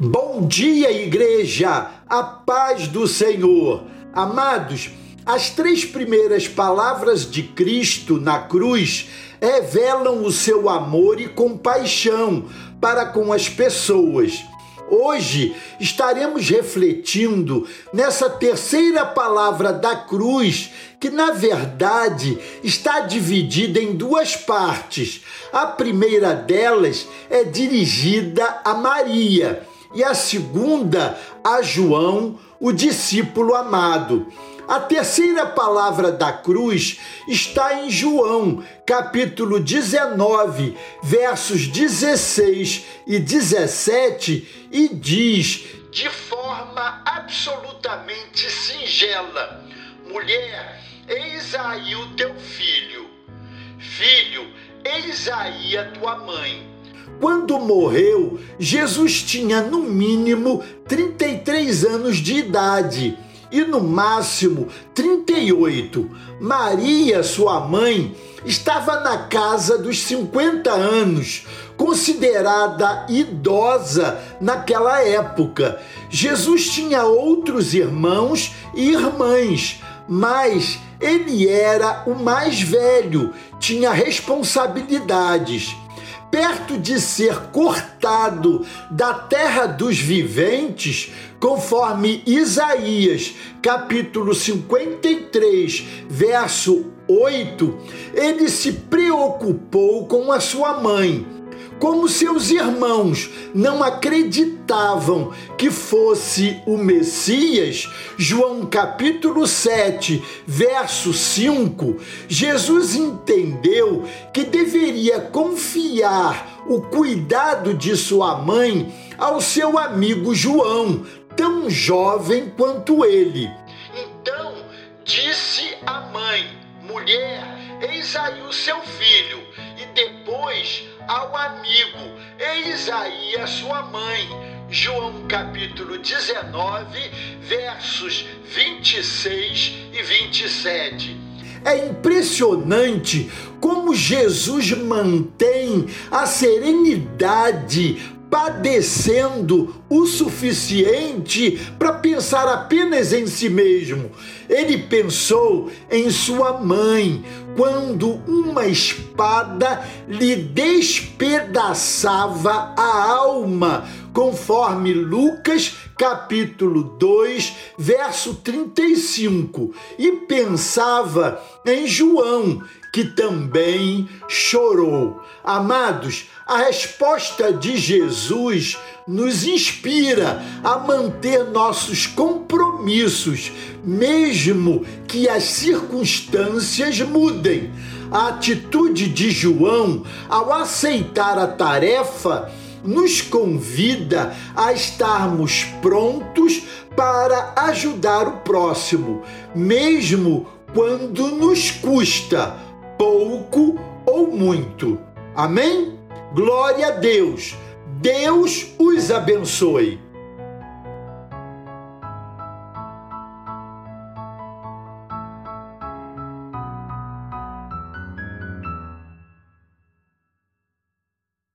Bom dia, igreja! A paz do Senhor! Amados, as três primeiras palavras de Cristo na cruz revelam o seu amor e compaixão para com as pessoas. Hoje estaremos refletindo nessa terceira palavra da cruz, que na verdade está dividida em duas partes. A primeira delas é dirigida a Maria e a segunda a João, o discípulo amado. A terceira palavra da cruz está em João, capítulo 19, versos 16 e 17, e diz de forma absolutamente singela: Mulher, eis aí o teu filho. Filho, eis aí a tua mãe. Quando morreu, Jesus tinha no mínimo 33 anos de idade e no máximo 38. Maria, sua mãe, estava na casa dos 50 anos, considerada idosa naquela época. Jesus tinha outros irmãos e irmãs, mas ele era o mais velho, tinha responsabilidades perto de ser cortado da terra dos viventes, conforme Isaías, capítulo 53, verso 8, ele se preocupou com a sua mãe como seus irmãos não acreditavam que fosse o Messias, João capítulo 7, verso 5, Jesus entendeu que deveria confiar o cuidado de sua mãe ao seu amigo João, tão jovem quanto ele. Então disse a mãe: Mulher, eis aí o seu filho. Depois ao amigo, eis aí a sua mãe. João capítulo 19, versos 26 e 27. É impressionante como Jesus mantém a serenidade padecendo o suficiente para pensar apenas em si mesmo. Ele pensou em sua mãe quando uma espada lhe despedaçava a alma, conforme Lucas capítulo 2, verso 35, e pensava em João, que também chorou. Amados, a resposta de Jesus nos inspira a manter nossos compromissos, mesmo que as circunstâncias mudem. A atitude de João ao aceitar a tarefa nos convida a estarmos prontos para ajudar o próximo, mesmo quando nos custa pouco ou muito. Amém? Glória a Deus. Deus os abençoe.